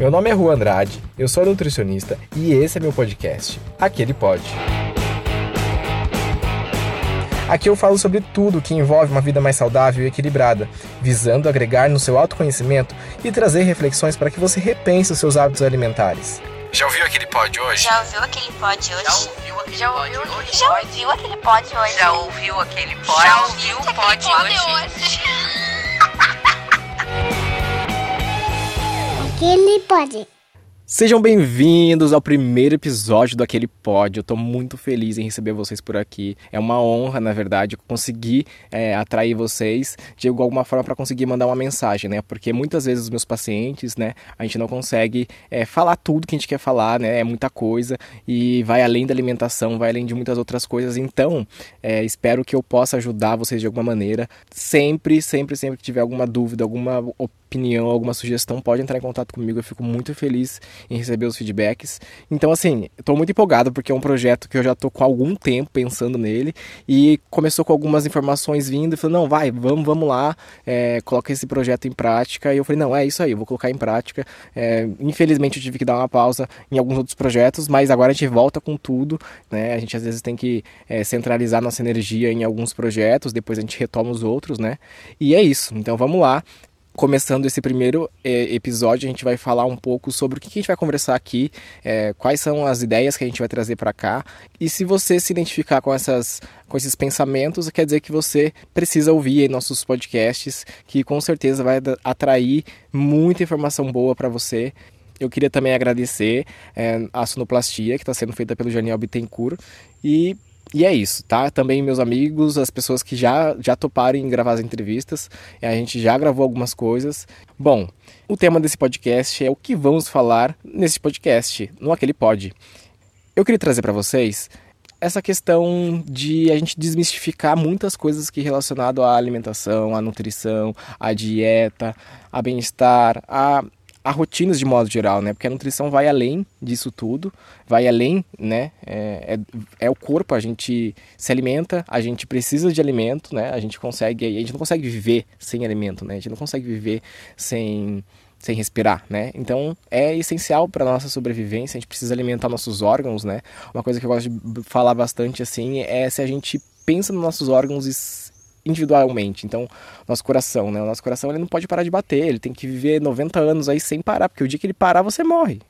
Meu nome é Rua Andrade, eu sou nutricionista e esse é meu podcast, Aquele Pode. Aqui eu falo sobre tudo que envolve uma vida mais saudável e equilibrada, visando agregar no seu autoconhecimento e trazer reflexões para que você repense os seus hábitos alimentares. Já ouviu aquele pod hoje? Já ouviu aquele pod hoje? Já ouviu aquele Já ouviu aquele pod hoje? Já ouviu aquele pod? Já ouviu aquele pod hoje? Aquele pode. Sejam bem-vindos ao primeiro episódio do Aquele Pod. Eu tô muito feliz em receber vocês por aqui. É uma honra, na verdade, conseguir é, atrair vocês de alguma forma para conseguir mandar uma mensagem, né? Porque muitas vezes os meus pacientes, né, a gente não consegue é, falar tudo que a gente quer falar, né? É muita coisa e vai além da alimentação, vai além de muitas outras coisas. Então, é, espero que eu possa ajudar vocês de alguma maneira. Sempre, sempre, sempre que tiver alguma dúvida, alguma opinião alguma sugestão, pode entrar em contato comigo. Eu fico muito feliz em receber os feedbacks. Então, assim, estou muito empolgado porque é um projeto que eu já estou com algum tempo pensando nele e começou com algumas informações vindo e falou: não, vai, vamos, vamos lá, é, coloca esse projeto em prática. E eu falei: não, é isso aí, eu vou colocar em prática. É, infelizmente, eu tive que dar uma pausa em alguns outros projetos, mas agora a gente volta com tudo. Né? A gente às vezes tem que é, centralizar nossa energia em alguns projetos, depois a gente retoma os outros, né? E é isso. Então vamos lá começando esse primeiro é, episódio, a gente vai falar um pouco sobre o que a gente vai conversar aqui, é, quais são as ideias que a gente vai trazer para cá. E se você se identificar com, essas, com esses pensamentos, quer dizer que você precisa ouvir nossos podcasts, que com certeza vai atrair muita informação boa para você. Eu queria também agradecer é, a sonoplastia que está sendo feita pelo Janiel Bittencourt e e é isso, tá? Também meus amigos, as pessoas que já, já toparam em gravar as entrevistas, a gente já gravou algumas coisas. Bom, o tema desse podcast é o que vamos falar nesse podcast, no Aquele Pod. Eu queria trazer para vocês essa questão de a gente desmistificar muitas coisas que relacionado à alimentação, à nutrição, à dieta, a bem-estar, a a rotinas de modo geral, né? Porque a nutrição vai além disso tudo, vai além, né? É, é, é, o corpo, a gente se alimenta, a gente precisa de alimento, né? A gente consegue, a gente não consegue viver sem alimento, né? A gente não consegue viver sem sem respirar, né? Então é essencial para nossa sobrevivência. A gente precisa alimentar nossos órgãos, né? Uma coisa que eu gosto de falar bastante assim é se a gente pensa nos nossos órgãos e individualmente. Então, nosso coração, né? O nosso coração ele não pode parar de bater, ele tem que viver 90 anos aí sem parar, porque o dia que ele parar você morre.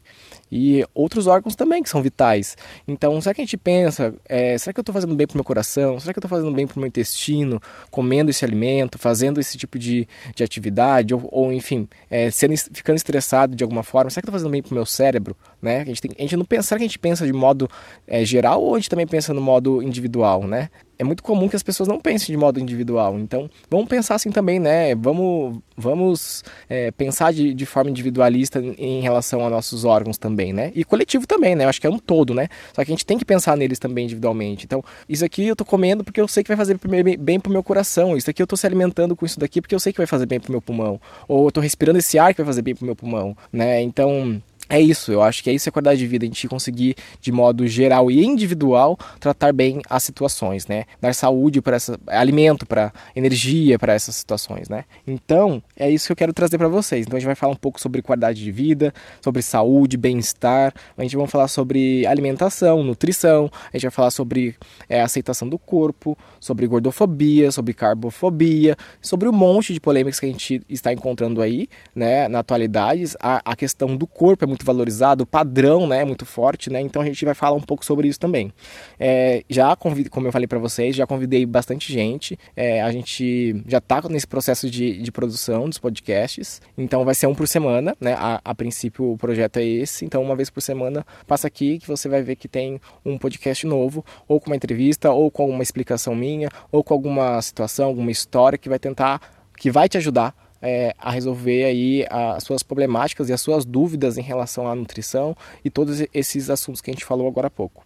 E outros órgãos também que são vitais. Então, será que a gente pensa, é, será que eu estou fazendo bem para o meu coração? Será que eu estou fazendo bem para o meu intestino, comendo esse alimento, fazendo esse tipo de, de atividade? Ou, ou enfim, é, sendo, ficando estressado de alguma forma? Será que eu estou fazendo bem para o meu cérebro? Né? A, gente tem, a gente não pensa, será que a gente pensa de modo é, geral ou a gente também pensa no modo individual? Né? É muito comum que as pessoas não pensem de modo individual. Então, vamos pensar assim também, né? Vamos, vamos é, pensar de, de forma individualista em relação a nossos órgãos também, né? E coletivo também, né? Eu acho que é um todo, né? Só que a gente tem que pensar neles também individualmente. Então, isso aqui eu tô comendo porque eu sei que vai fazer bem pro meu coração. Isso aqui eu tô se alimentando com isso daqui porque eu sei que vai fazer bem pro meu pulmão. Ou eu tô respirando esse ar que vai fazer bem pro meu pulmão, né? Então, é isso, eu acho que é isso a qualidade de vida, a gente conseguir, de modo geral e individual, tratar bem as situações, né? Dar saúde para essa, alimento para energia para essas situações, né? Então, é isso que eu quero trazer para vocês. Então, a gente vai falar um pouco sobre qualidade de vida, sobre saúde, bem-estar, a gente vai falar sobre alimentação, nutrição, a gente vai falar sobre é, aceitação do corpo, sobre gordofobia, sobre carbofobia, sobre um monte de polêmicas que a gente está encontrando aí, né, na atualidade. A, a questão do corpo é muito muito valorizado, o padrão né, é muito forte, né? Então a gente vai falar um pouco sobre isso também. É, já convido, como eu falei para vocês, já convidei bastante gente. É, a gente já está nesse processo de, de produção dos podcasts. Então vai ser um por semana, né? A, a princípio o projeto é esse. Então uma vez por semana passa aqui que você vai ver que tem um podcast novo, ou com uma entrevista, ou com uma explicação minha, ou com alguma situação, alguma história que vai tentar, que vai te ajudar é, a resolver aí as suas problemáticas e as suas dúvidas em relação à nutrição e todos esses assuntos que a gente falou agora há pouco.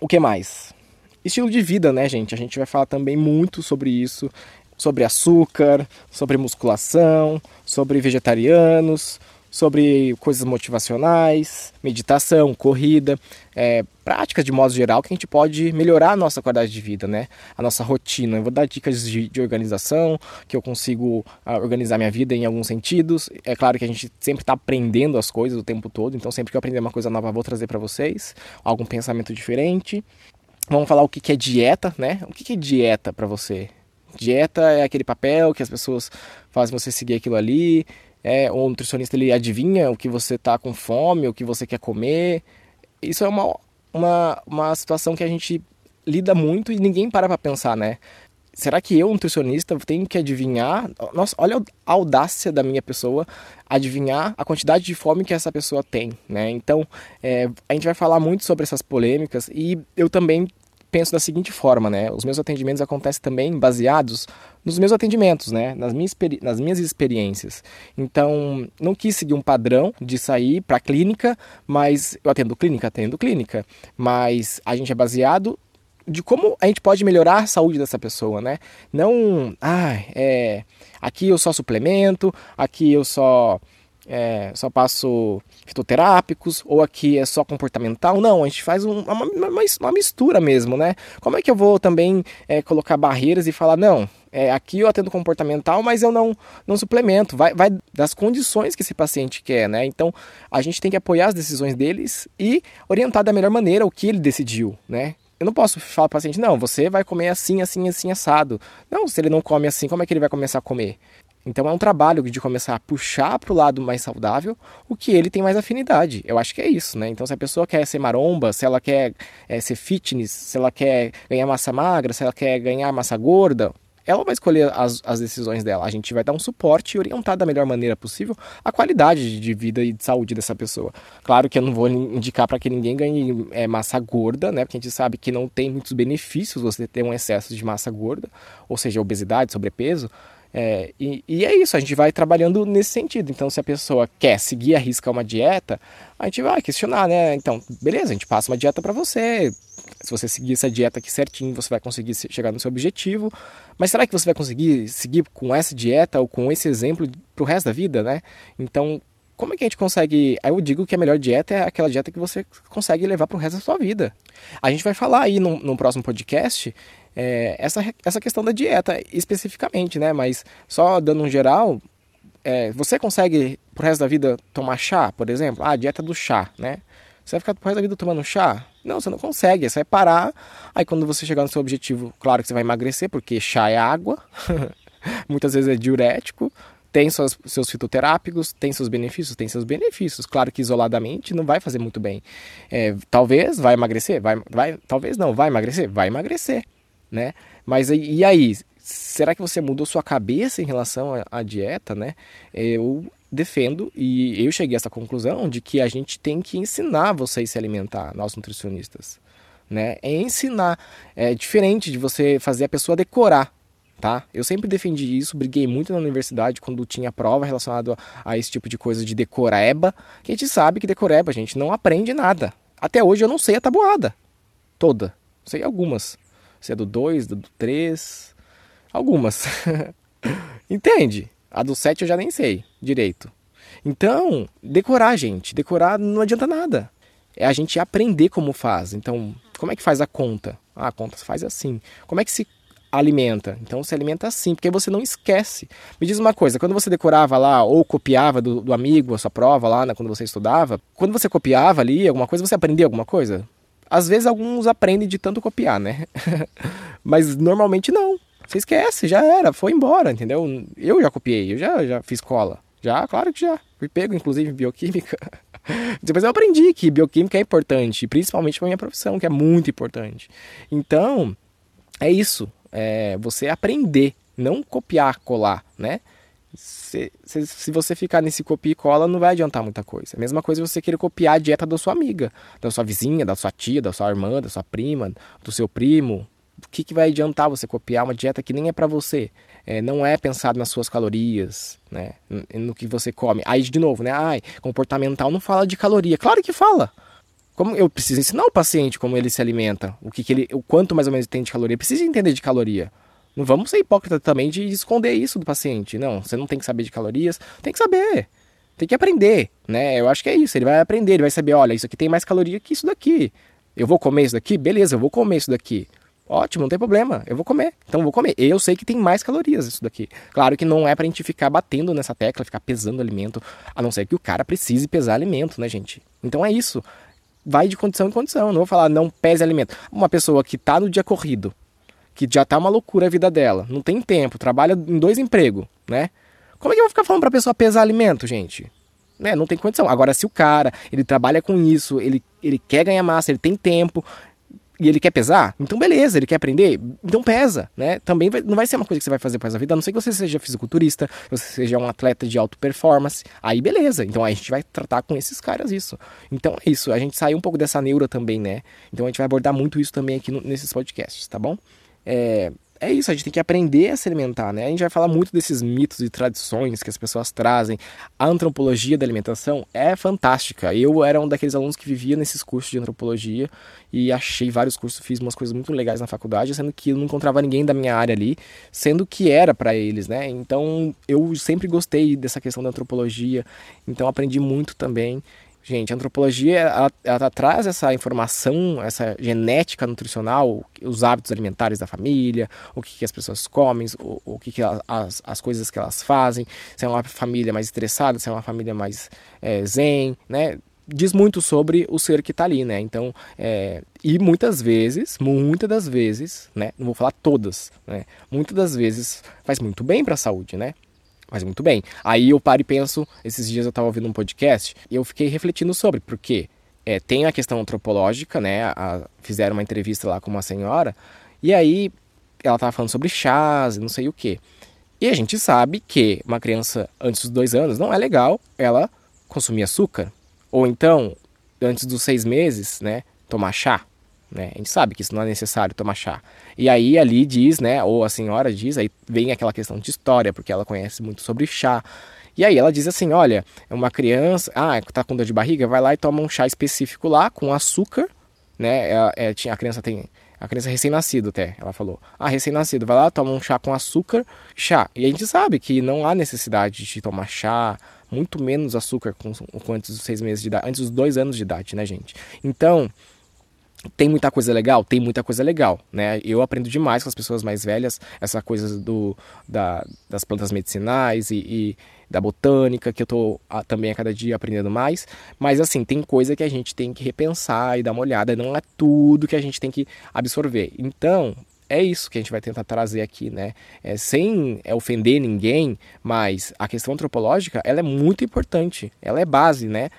O que mais? Estilo de vida, né, gente? A gente vai falar também muito sobre isso, sobre açúcar, sobre musculação, sobre vegetarianos, sobre coisas motivacionais, meditação, corrida, é, práticas de modo geral que a gente pode melhorar a nossa qualidade de vida, né? A nossa rotina. Eu vou dar dicas de, de organização, que eu consigo uh, organizar minha vida em alguns sentidos. É claro que a gente sempre está aprendendo as coisas o tempo todo, então sempre que eu aprender uma coisa nova, vou trazer para vocês algum pensamento diferente. Vamos falar o que é dieta, né? O que é dieta para você? Dieta é aquele papel que as pessoas fazem você seguir aquilo ali, é, o nutricionista ele adivinha o que você está com fome, o que você quer comer. Isso é uma, uma, uma situação que a gente lida muito e ninguém para para pensar, né? Será que eu, nutricionista, tenho que adivinhar? Nossa, olha a audácia da minha pessoa adivinhar a quantidade de fome que essa pessoa tem, né? Então, é, a gente vai falar muito sobre essas polêmicas e eu também penso da seguinte forma, né? Os meus atendimentos acontecem também baseados nos meus atendimentos, né? Nas minhas, nas minhas experiências. Então, não quis seguir um padrão de sair para clínica, mas eu atendo clínica, atendo clínica, mas a gente é baseado de como a gente pode melhorar a saúde dessa pessoa, né? Não, ah, é, aqui eu só suplemento, aqui eu só é, só passo fitoterápicos ou aqui é só comportamental. Não, a gente faz um, uma, uma, uma, mistura mesmo, né? Como é que eu vou também é, colocar barreiras e falar, não, é, aqui eu atendo comportamental, mas eu não, não suplemento. Vai, vai das condições que esse paciente quer, né? Então a gente tem que apoiar as decisões deles e orientar da melhor maneira o que ele decidiu, né? Eu não posso falar para o paciente, não, você vai comer assim, assim, assim, assado. Não, se ele não come assim, como é que ele vai começar a comer? Então é um trabalho de começar a puxar para o lado mais saudável o que ele tem mais afinidade. Eu acho que é isso, né? Então se a pessoa quer ser maromba, se ela quer é, ser fitness, se ela quer ganhar massa magra, se ela quer ganhar massa gorda, ela vai escolher as, as decisões dela. A gente vai dar um suporte e orientar da melhor maneira possível a qualidade de vida e de saúde dessa pessoa. Claro que eu não vou indicar para que ninguém ganhe é, massa gorda, né? Porque a gente sabe que não tem muitos benefícios você ter um excesso de massa gorda, ou seja, obesidade, sobrepeso. É, e, e, é isso, a gente vai trabalhando nesse sentido. Então, se a pessoa quer seguir a risca uma dieta, a gente vai questionar, né? Então, beleza, a gente passa uma dieta para você. Se você seguir essa dieta aqui certinho, você vai conseguir chegar no seu objetivo. Mas será que você vai conseguir seguir com essa dieta ou com esse exemplo pro resto da vida, né? Então, como é que a gente consegue. Aí eu digo que a melhor dieta é aquela dieta que você consegue levar pro resto da sua vida. A gente vai falar aí no, no próximo podcast é, essa, essa questão da dieta especificamente, né? Mas só dando um geral, é, você consegue pro resto da vida tomar chá, por exemplo? Ah, a dieta do chá, né? Você vai ficar pro resto da vida tomando chá? Não, você não consegue. Você vai parar. Aí quando você chegar no seu objetivo, claro que você vai emagrecer, porque chá é água. Muitas vezes é diurético. Tem suas, seus fitoterápicos, tem seus benefícios, tem seus benefícios. Claro que isoladamente não vai fazer muito bem. É, talvez vai emagrecer, vai, vai, talvez não, vai emagrecer, vai emagrecer né? Mas e aí, será que você mudou sua cabeça em relação à dieta, né? Eu defendo e eu cheguei a essa conclusão de que a gente tem que ensinar vocês a se alimentar, nós nutricionistas, né? É ensinar, é diferente de você fazer a pessoa decorar, tá? Eu sempre defendi isso, briguei muito na universidade quando tinha prova relacionada a, esse tipo de coisa de decoreba, que a gente sabe que decoreba, a gente não aprende nada. Até hoje eu não sei a tabuada toda, sei algumas se é do 2, do 3, algumas. Entende? A do 7 eu já nem sei direito. Então, decorar, gente, decorar não adianta nada. É a gente aprender como faz. Então, como é que faz a conta? Ah, a conta faz assim. Como é que se alimenta? Então se alimenta assim, porque você não esquece. Me diz uma coisa, quando você decorava lá ou copiava do, do amigo a sua prova lá, né, quando você estudava, quando você copiava ali alguma coisa, você aprendia alguma coisa? Às vezes alguns aprendem de tanto copiar, né? Mas normalmente não. Você esquece, já era, foi embora, entendeu? Eu já copiei, eu já, já fiz cola. Já, claro que já. Fui pego, inclusive, em bioquímica. Depois eu aprendi que bioquímica é importante, principalmente para minha profissão, que é muito importante. Então, é isso. É você aprender, não copiar, colar, né? Se, se, se, você ficar nesse copia e cola, não vai adiantar muita coisa. A mesma coisa você querer copiar a dieta da sua amiga, da sua vizinha, da sua tia, da sua irmã, da sua prima, do seu primo. O que, que vai adiantar você copiar uma dieta que nem é para você? É, não é pensado nas suas calorias, né? No que você come. Aí, de novo, né? Ai, comportamental não fala de caloria. Claro que fala. Como eu preciso ensinar o paciente como ele se alimenta, o que, que ele, o quanto mais ou menos tem de caloria. Precisa entender de caloria. Não vamos ser hipócritas também de esconder isso do paciente. Não, você não tem que saber de calorias. Tem que saber. Tem que aprender, né? Eu acho que é isso. Ele vai aprender, ele vai saber, olha, isso aqui tem mais caloria que isso daqui. Eu vou comer isso daqui? Beleza, eu vou comer isso daqui. Ótimo, não tem problema. Eu vou comer. Então vou comer. Eu sei que tem mais calorias isso daqui. Claro que não é pra gente ficar batendo nessa tecla, ficar pesando alimento, a não ser que o cara precise pesar alimento, né, gente? Então é isso. Vai de condição em condição. Não vou falar não pese alimento. Uma pessoa que tá no dia corrido, que já tá uma loucura a vida dela, não tem tempo, trabalha em dois empregos, né? Como é que eu vou ficar falando pra pessoa pesar alimento, gente? Né? Não tem condição. Agora, se o cara, ele trabalha com isso, ele, ele quer ganhar massa, ele tem tempo, e ele quer pesar, então beleza, ele quer aprender, então pesa, né? Também vai, não vai ser uma coisa que você vai fazer para a vida, a não ser que você seja fisiculturista, você seja um atleta de alta performance, aí beleza, então a gente vai tratar com esses caras isso. Então é isso, a gente sai um pouco dessa neura também, né? Então a gente vai abordar muito isso também aqui no, nesses podcasts, tá bom? É, é isso, a gente tem que aprender a se alimentar, né? A gente vai falar muito desses mitos e tradições que as pessoas trazem. A antropologia da alimentação é fantástica. Eu era um daqueles alunos que vivia nesses cursos de antropologia e achei vários cursos, fiz umas coisas muito legais na faculdade, sendo que eu não encontrava ninguém da minha área ali, sendo que era para eles, né? Então eu sempre gostei dessa questão da antropologia, então aprendi muito também. Gente, a antropologia ela, ela, traz essa informação, essa genética nutricional, os hábitos alimentares da família, o que, que as pessoas comem, o, o que, que as, as coisas que elas fazem, se é uma família mais estressada, se é uma família mais é, zen, né? Diz muito sobre o ser que está ali, né? Então, é, e muitas vezes, muitas das vezes, né? Não vou falar todas, né? Muitas das vezes faz muito bem para a saúde, né? Mas muito bem. Aí eu paro e penso, esses dias eu estava ouvindo um podcast e eu fiquei refletindo sobre, porque é, tem a questão antropológica, né? A, fizeram uma entrevista lá com uma senhora, e aí ela estava falando sobre chás e não sei o que. E a gente sabe que uma criança antes dos dois anos não é legal ela consumir açúcar. Ou então, antes dos seis meses, né, tomar chá. Né? A gente sabe que isso não é necessário tomar chá. E aí ali diz, né, ou a senhora diz, aí vem aquela questão de história, porque ela conhece muito sobre chá. E aí ela diz assim, olha, é uma criança, ah, tá com dor de barriga, vai lá e toma um chá específico lá com açúcar, né? É, é, a criança tem a criança recém-nascido até, ela falou. Ah, recém-nascido, vai lá, toma um chá com açúcar, chá. E a gente sabe que não há necessidade de tomar chá, muito menos açúcar com, com antes dos seis meses de idade, antes dos dois anos de idade, né, gente? Então, tem muita coisa legal? Tem muita coisa legal, né? Eu aprendo demais com as pessoas mais velhas, essa coisa do, da, das plantas medicinais e, e, da botânica, que eu tô a, também a cada dia aprendendo mais. Mas assim, tem coisa que a gente tem que repensar e dar uma olhada, não é tudo que a gente tem que absorver. Então, é isso que a gente vai tentar trazer aqui, né? É, sem é, ofender ninguém, mas a questão antropológica, ela é muito importante, ela é base, né?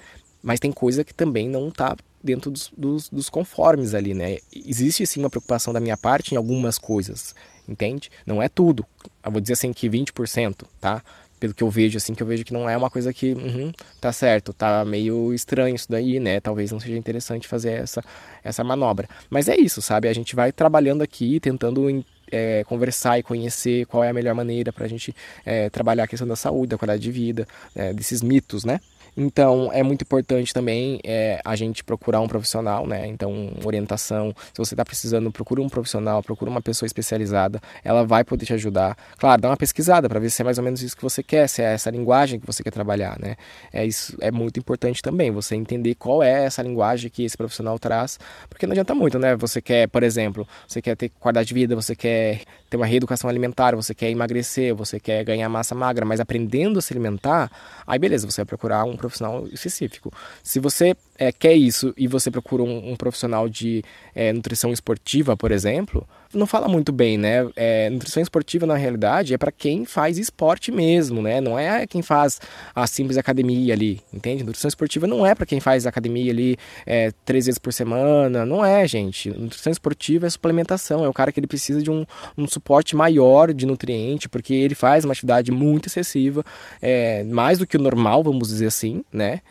Mas tem coisa que também não está dentro dos, dos, dos, conformes ali, né? Existe sim uma preocupação da minha parte em algumas coisas, entende? Não é tudo. Eu vou dizer assim que 20%, tá? Pelo que eu vejo, assim, que eu vejo que não é uma coisa que, uhum, tá certo, tá meio estranho isso daí, né? Talvez não seja interessante fazer essa, essa manobra. Mas é isso, sabe? A gente vai trabalhando aqui, tentando é, conversar e conhecer qual é a melhor maneira para a gente é, trabalhar a questão da saúde, da qualidade de vida, é, desses mitos, né? Então é muito importante também é, a gente procurar um profissional, né? Então, orientação. Se você está precisando, procura um profissional, procura uma pessoa especializada, ela vai poder te ajudar. Claro, dá uma pesquisada para ver se é mais ou menos isso que você quer, se é essa linguagem que você quer trabalhar, né? É, isso é muito importante também, você entender qual é essa linguagem que esse profissional traz, porque não adianta muito, né? Você quer, por exemplo, você quer ter qualidade de vida, você quer ter uma reeducação alimentar, você quer emagrecer, você quer ganhar massa magra, mas aprendendo a se alimentar, aí beleza, você vai procurar um profissional específico. Se você é, quer isso e você procura um, um profissional de é, nutrição esportiva, por exemplo, não fala muito bem, né? É, nutrição esportiva, na realidade, é para quem faz esporte mesmo, né? Não é quem faz a simples academia ali, entende? Nutrição esportiva não é para quem faz academia ali é, três vezes por semana, não é, gente. Nutrição esportiva é suplementação, é o cara que ele precisa de um, um suporte maior de nutriente, porque ele faz uma atividade muito excessiva, é, mais do que o normal, vamos dizer assim, né?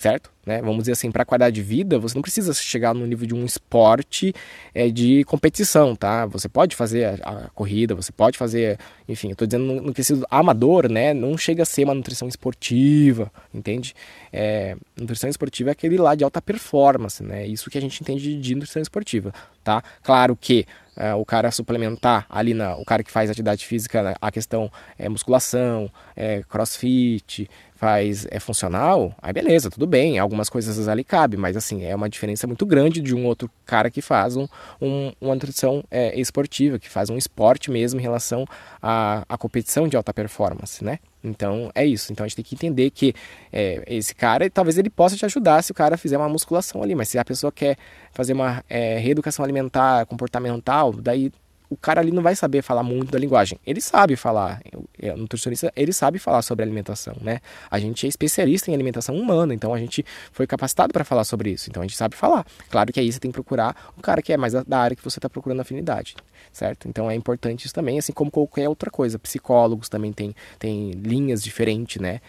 Certo? Né? Vamos dizer assim, para qualidade de vida, você não precisa chegar no nível de um esporte é, de competição, tá? Você pode fazer a, a corrida, você pode fazer, enfim, eu estou dizendo no, quesito amador, né? Não chega a ser uma nutrição esportiva, entende? É, nutrição esportiva é aquele lá de alta performance, né? Isso que a gente entende de, nutrição esportiva, tá? Claro que é, o cara suplementar ali na, o cara que faz atividade física, a questão é musculação, é, crossfit, faz é funcional, aí beleza, tudo bem, algumas coisas ali cabe, mas assim, é uma diferença muito grande de um outro cara que faz um, um uma nutrição é, esportiva, que faz um esporte mesmo em relação à, à competição de alta performance, né? Então é isso. Então a gente tem que entender que é, esse cara, talvez ele possa te ajudar se o cara fizer uma musculação ali, mas se a pessoa quer fazer uma é, reeducação alimentar, comportamental, daí o cara ali não vai saber falar muito da linguagem. Ele sabe falar, o nutricionista, ele sabe falar sobre alimentação, né? A gente é especialista em alimentação humana, então a gente foi capacitado para falar sobre isso, então a gente sabe falar. Claro que aí você tem que procurar o cara que é mais da área que você está procurando afinidade, certo? Então é importante isso também, assim como qualquer outra coisa. Psicólogos também têm tem linhas diferentes, né?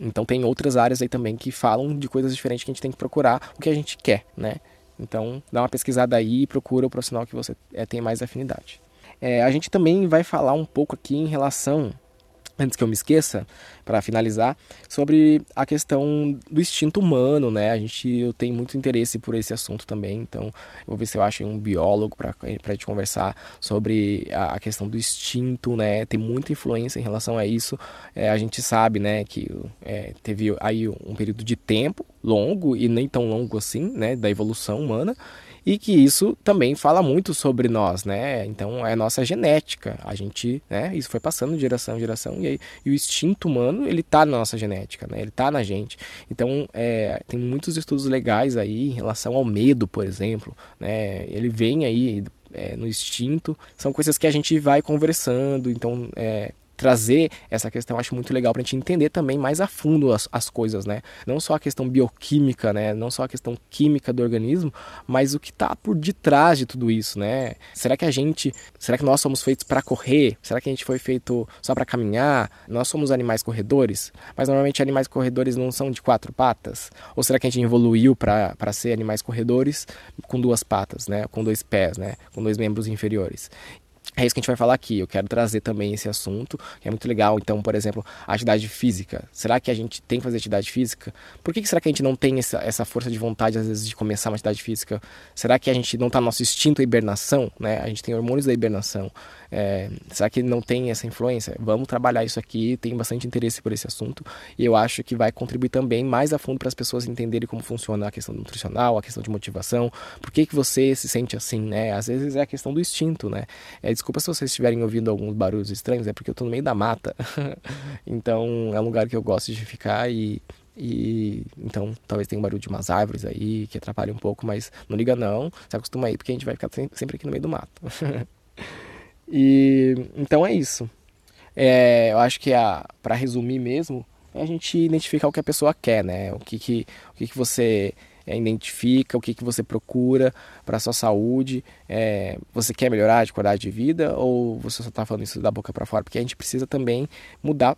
Então tem outras áreas aí também que falam de coisas diferentes que a gente tem que procurar o que a gente quer, né? Então, dá uma pesquisada aí e procura o profissional que você é, tem mais afinidade. É, a gente também vai falar um pouco aqui em relação antes que eu me esqueça, para finalizar, sobre a questão do instinto humano, né? A gente eu tenho muito interesse por esse assunto também, então eu vou ver se eu acho um biólogo para a gente conversar sobre a, a, questão do instinto, né? Tem muita influência em relação a isso. É, a gente sabe, né, que é, teve aí um período de tempo longo e nem tão longo assim, né, da evolução humana e que isso também fala muito sobre nós, né? Então é nossa genética, a gente, né? Isso foi passando de geração em geração e, aí, e o instinto humano ele tá na nossa genética, né? Ele tá na gente. Então é, tem muitos estudos legais aí em relação ao medo, por exemplo, né? Ele vem aí é, no instinto, são coisas que a gente vai conversando, então é, trazer essa questão, acho muito legal para a gente entender também mais a fundo as, as coisas, né? Não só a questão bioquímica, né? Não só a questão química do organismo, mas o que está por detrás de tudo isso, né? Será que a gente, será que nós somos feitos para correr? Será que a gente foi feito só para caminhar? Nós somos animais corredores, mas normalmente animais corredores não são de quatro patas? Ou será que a gente evoluiu para ser animais corredores com duas patas, né? Com dois pés, né? Com dois membros inferiores? É isso que a gente vai falar aqui. Eu quero trazer também esse assunto, que é muito legal. Então, por exemplo, a atividade física. Será que a gente tem que fazer atividade física? Por que, que será que a gente não tem essa, essa força de vontade, às vezes, de começar uma atividade física? Será que a gente não está no nosso instinto da hibernação? Né? A gente tem hormônios da hibernação. É, será que não tem essa influência? Vamos trabalhar isso aqui, tem bastante interesse por esse assunto e eu acho que vai contribuir também mais a fundo para as pessoas entenderem como funciona a questão nutricional, a questão de motivação, por que, que você se sente assim, né? Às vezes é a questão do instinto, né? É, desculpa se vocês estiverem ouvindo alguns barulhos estranhos, é porque eu estou no meio da mata, então é um lugar que eu gosto de ficar e e então talvez tenha um barulho de umas árvores aí que atrapalhe um pouco, mas não liga não, se acostuma aí porque a gente vai ficar sempre aqui no meio do mato. E então é isso. É, eu acho que para resumir mesmo, é a gente identificar o que a pessoa quer, né? O que, que, o que, que você é, identifica, o que, que você procura para a sua saúde. É, você quer melhorar de qualidade de vida ou você só está falando isso da boca para fora? Porque a gente precisa também mudar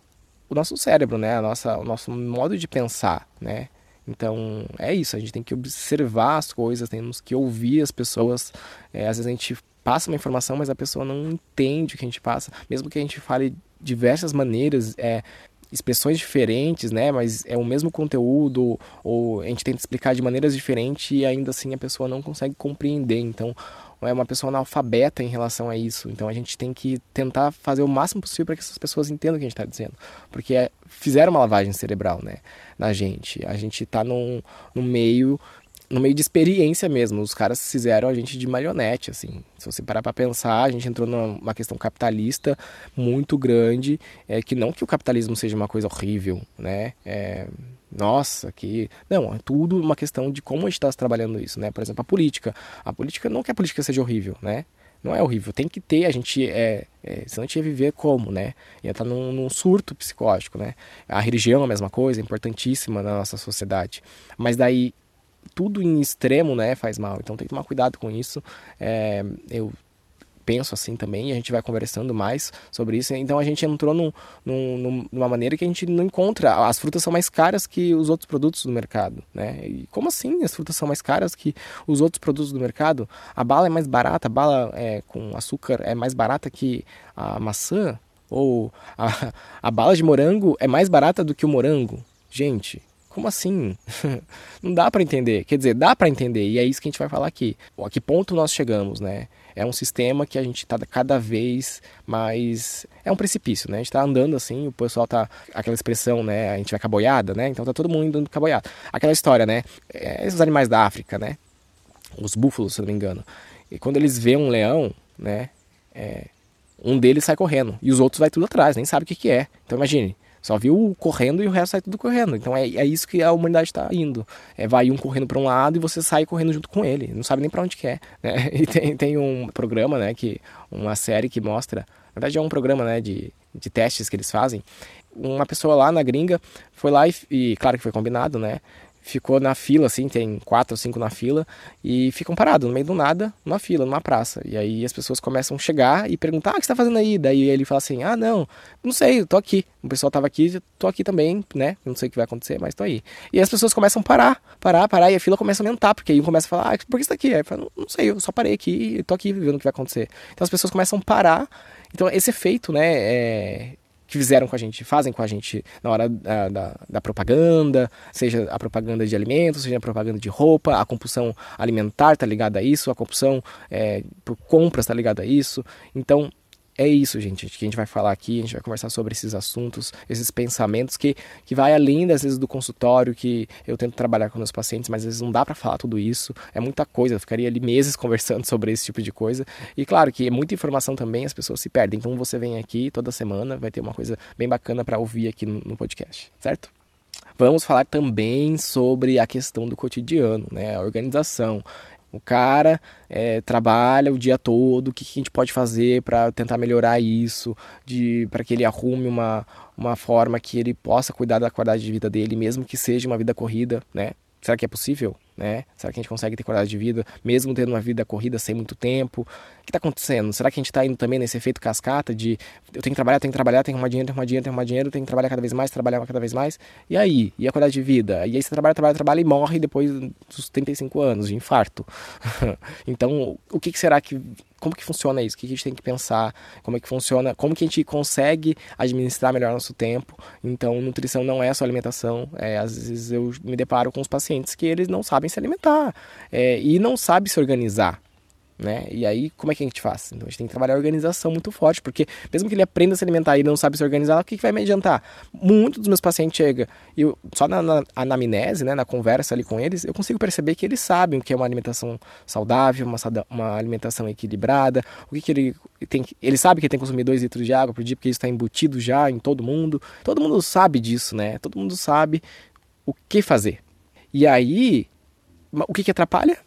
o nosso cérebro, né? A nossa, o nosso modo de pensar, né? Então é isso, a gente tem que observar as coisas, temos que ouvir as pessoas. É, às vezes a gente passa uma informação, mas a pessoa não entende o que a gente passa, mesmo que a gente fale diversas maneiras, é, expressões diferentes, né? Mas é o mesmo conteúdo, ou a gente tenta explicar de maneiras diferentes e ainda assim a pessoa não consegue compreender. Então, é uma pessoa analfabeta em relação a isso. Então, a gente tem que tentar fazer o máximo possível para que essas pessoas entendam o que a gente está dizendo, porque é, fizeram uma lavagem cerebral, né? Na gente. A gente está num, num meio no meio de experiência mesmo. Os caras fizeram a gente de marionete, assim. Se você parar para pensar, a gente entrou numa questão capitalista muito grande, é que não que o capitalismo seja uma coisa horrível, né? É, nossa, que não, é tudo uma questão de como a gente está trabalhando isso, né? Por exemplo, a política. A política não que a política seja horrível, né? Não é horrível, tem que ter, a gente é, é senão a gente ia viver como, né? Ia estar tá num, num, surto psicológico, né? A religião é a mesma coisa, é importantíssima na nossa sociedade. Mas daí tudo em extremo, né, faz mal. Então tem que tomar cuidado com isso. É, eu penso assim também e a gente vai conversando mais sobre isso. Então a gente entrou num, num, numa maneira que a gente não encontra. As frutas são mais caras que os outros produtos do mercado, né? E como assim as frutas são mais caras que os outros produtos do mercado? A bala é mais barata, a bala é, com açúcar é mais barata que a maçã? Ou a, a bala de morango é mais barata do que o morango? Gente, como assim? não dá para entender. Quer dizer, dá para entender e é isso que a gente vai falar aqui. A que ponto nós chegamos, né? É um sistema que a gente está cada vez mais. É um precipício, né? A gente está andando assim, o pessoal tá. Aquela expressão, né? A gente vai com a boiada, né? Então tá todo mundo andando boiada. Aquela história, né? É, esses animais da África, né? Os búfalos, se não me engano. E quando eles veem um leão, né? É, um deles sai correndo e os outros vai tudo atrás, nem sabe o que, que é. Então imagine, só viu correndo e o resto sai tudo correndo. Então é, é isso que a humanidade está indo. É, vai um correndo para um lado e você sai correndo junto com ele. Não sabe nem para onde quer. Né? E tem, tem um programa, né, que uma série que mostra. Na verdade é um programa, né, de, de testes que eles fazem. Uma pessoa lá na gringa foi lá e, e claro que foi combinado, né? Ficou na fila, assim, tem quatro ou cinco na fila, e ficam parados no meio do nada, numa fila, numa praça. E aí as pessoas começam a chegar e perguntar: ah, o que você tá fazendo aí? Daí ele fala assim: ah, não, não sei, eu tô aqui. O pessoal tava aqui, tô aqui também, né? Não sei o que vai acontecer, mas tô aí. E as pessoas começam a parar, parar, parar, e a fila começa a aumentar, porque aí um começa a falar: ah, por que você tá aqui? Aí fala, não, não sei, eu só parei aqui, tô aqui vendo o que vai acontecer. Então as pessoas começam a parar. Então esse efeito, né, é, que fizeram com a gente, fazem com a gente na hora da, da, da, propaganda, seja a propaganda de alimentos, seja a propaganda de roupa, a compulsão alimentar está ligada a isso, a compulsão é, por compras está ligada a isso. Então, é isso, gente, que a gente vai falar aqui, a gente vai conversar sobre esses assuntos, esses pensamentos que, que vai além, das vezes, do consultório, que eu tento trabalhar com meus pacientes, mas às vezes não dá para falar tudo isso, é muita coisa, eu ficaria ali meses conversando sobre esse tipo de coisa. E claro que é muita informação também, as pessoas se perdem. Então você vem aqui toda semana, vai ter uma coisa bem bacana para ouvir aqui no, no podcast, certo? Vamos falar também sobre a questão do cotidiano, né? A organização. O cara é, trabalha o dia todo, o que, que a gente pode fazer para tentar melhorar isso, para que ele arrume uma, uma forma que ele possa cuidar da qualidade de vida dele, mesmo que seja uma vida corrida, né? Será que é possível? Né? Será que a gente consegue ter qualidade de vida, mesmo tendo uma vida corrida sem muito tempo? Está acontecendo? Será que a gente está indo também nesse efeito cascata de eu tenho que trabalhar, tenho que trabalhar, tenho que arrumar dinheiro, tenho que arrumar dinheiro, tenho que arrumar dinheiro, tenho que trabalhar cada vez mais, trabalhar cada vez mais? E aí? E a qualidade de vida? E aí você trabalha, trabalha, trabalha e morre depois dos 35 anos de infarto. então, o que, que será que como que funciona isso? O que a gente tem que pensar? Como é que funciona? Como que a gente consegue administrar melhor nosso tempo? Então, nutrição não é só alimentação. É, às vezes eu me deparo com os pacientes que eles não sabem se alimentar é, e não sabem se organizar. Né? E aí, como é que a gente faz? Então, a gente tem que trabalhar a organização muito forte, porque mesmo que ele aprenda a se alimentar e não sabe se organizar, o que, que vai me adiantar? Muitos dos meus pacientes chegam, e só na, na anamnese, né, na conversa ali com eles, eu consigo perceber que eles sabem o que é uma alimentação saudável, uma, uma alimentação equilibrada, o que, que ele tem. Ele sabe que tem que consumir 2 litros de água por dia, porque isso está embutido já em todo mundo. Todo mundo sabe disso, né? Todo mundo sabe o que fazer. E aí, o que, que atrapalha?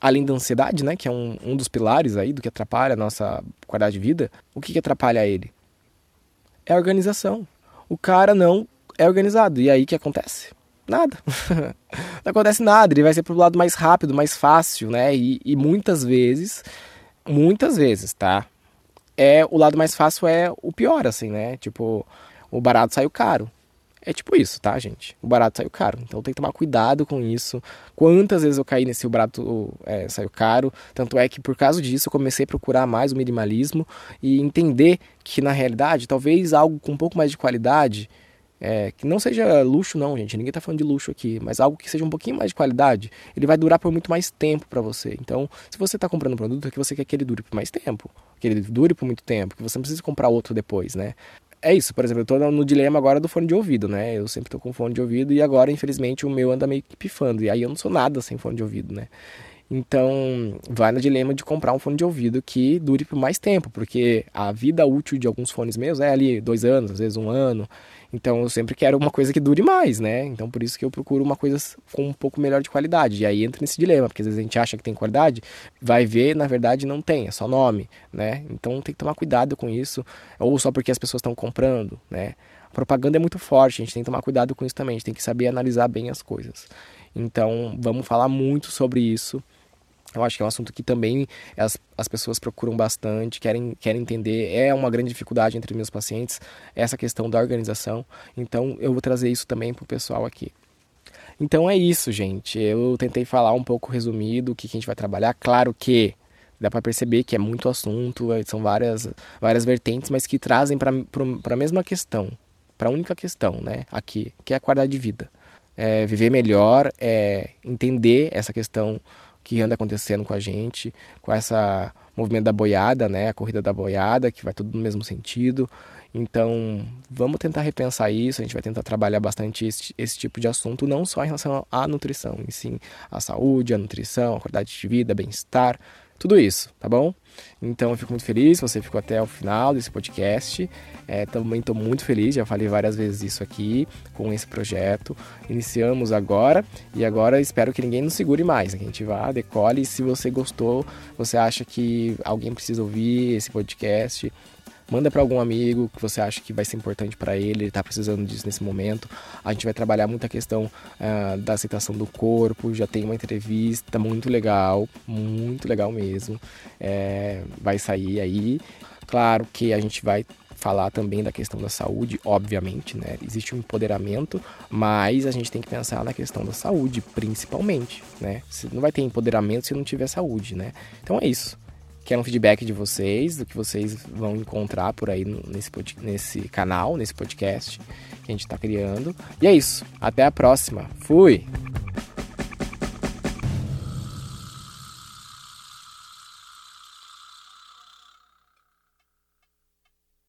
Além da ansiedade, né, que é um, um dos pilares aí do que atrapalha a nossa qualidade de vida, o que, que atrapalha ele? É a organização. O cara não é organizado. E aí o que acontece? Nada. não acontece nada. Ele vai ser pro lado mais rápido, mais fácil, né? E, e muitas vezes, muitas vezes, tá? É o lado mais fácil é o pior, assim, né? Tipo, o barato saiu caro. É tipo isso, tá, gente? O barato saiu caro. Então tem que tomar cuidado com isso. Quantas vezes eu caí nesse o barato é, saiu caro. Tanto é que por causa disso eu comecei a procurar mais o minimalismo e entender que na realidade talvez algo com um pouco mais de qualidade. É, que não seja luxo não, gente, ninguém tá falando de luxo aqui, mas algo que seja um pouquinho mais de qualidade, ele vai durar por muito mais tempo para você. Então, se você tá comprando um produto, é que você quer que ele dure por mais tempo, que ele dure por muito tempo, que você não precisa comprar outro depois, né? É isso, por exemplo, eu tô no dilema agora do fone de ouvido, né? Eu sempre tô com fone de ouvido e agora, infelizmente, o meu anda meio que pifando. E aí eu não sou nada sem fone de ouvido, né? Então, vai no dilema de comprar um fone de ouvido que dure por mais tempo, porque a vida útil de alguns fones meus é ali dois anos, às vezes um ano. Então eu sempre quero uma coisa que dure mais, né? Então por isso que eu procuro uma coisa com um pouco melhor de qualidade. E aí entra nesse dilema, porque às vezes a gente acha que tem qualidade, vai ver, na verdade não tem, é só nome, né? Então tem que tomar cuidado com isso, ou só porque as pessoas estão comprando, né? A propaganda é muito forte, a gente tem que tomar cuidado com isso também, a gente tem que saber analisar bem as coisas. Então vamos falar muito sobre isso eu acho que é um assunto que também as, as pessoas procuram bastante, querem, querem entender. É uma grande dificuldade entre meus pacientes, essa questão da organização. Então, eu vou trazer isso também para o pessoal aqui. Então, é isso, gente. Eu tentei falar um pouco resumido o que, que a gente vai trabalhar. Claro que dá para perceber que é muito assunto, é, são várias, várias vertentes, mas que trazem para a mesma questão, para a única questão, né, aqui, que é a qualidade de vida. É viver melhor, é entender essa questão que anda acontecendo com a gente, com essa movimento da boiada, né? A corrida da boiada, que vai tudo no mesmo sentido. Então, vamos tentar repensar isso. A gente vai tentar trabalhar bastante esse, esse tipo de assunto, não só em relação à nutrição, e sim à saúde, à nutrição, à qualidade de vida, bem-estar, tudo isso, tá bom? Então eu fico muito feliz, você ficou até o final desse podcast. É, também estou muito feliz, já falei várias vezes isso aqui com esse projeto. Iniciamos agora e agora espero que ninguém nos segure mais, né? que a gente vá, decole. E se você gostou, você acha que alguém precisa ouvir esse podcast, Manda para algum amigo que você acha que vai ser importante para ele, ele está precisando disso nesse momento. A gente vai trabalhar muito a questão uh, da aceitação do corpo. Já tem uma entrevista muito legal, muito legal mesmo. É, vai sair aí. Claro que a gente vai falar também da questão da saúde, obviamente, né? Existe um empoderamento, mas a gente tem que pensar na questão da saúde, principalmente, né? Você não vai ter empoderamento se não tiver saúde, né? Então é isso. Quero um feedback de vocês, do que vocês vão encontrar por aí nesse, nesse canal, nesse podcast que a gente está criando. E é isso. Até a próxima. Fui!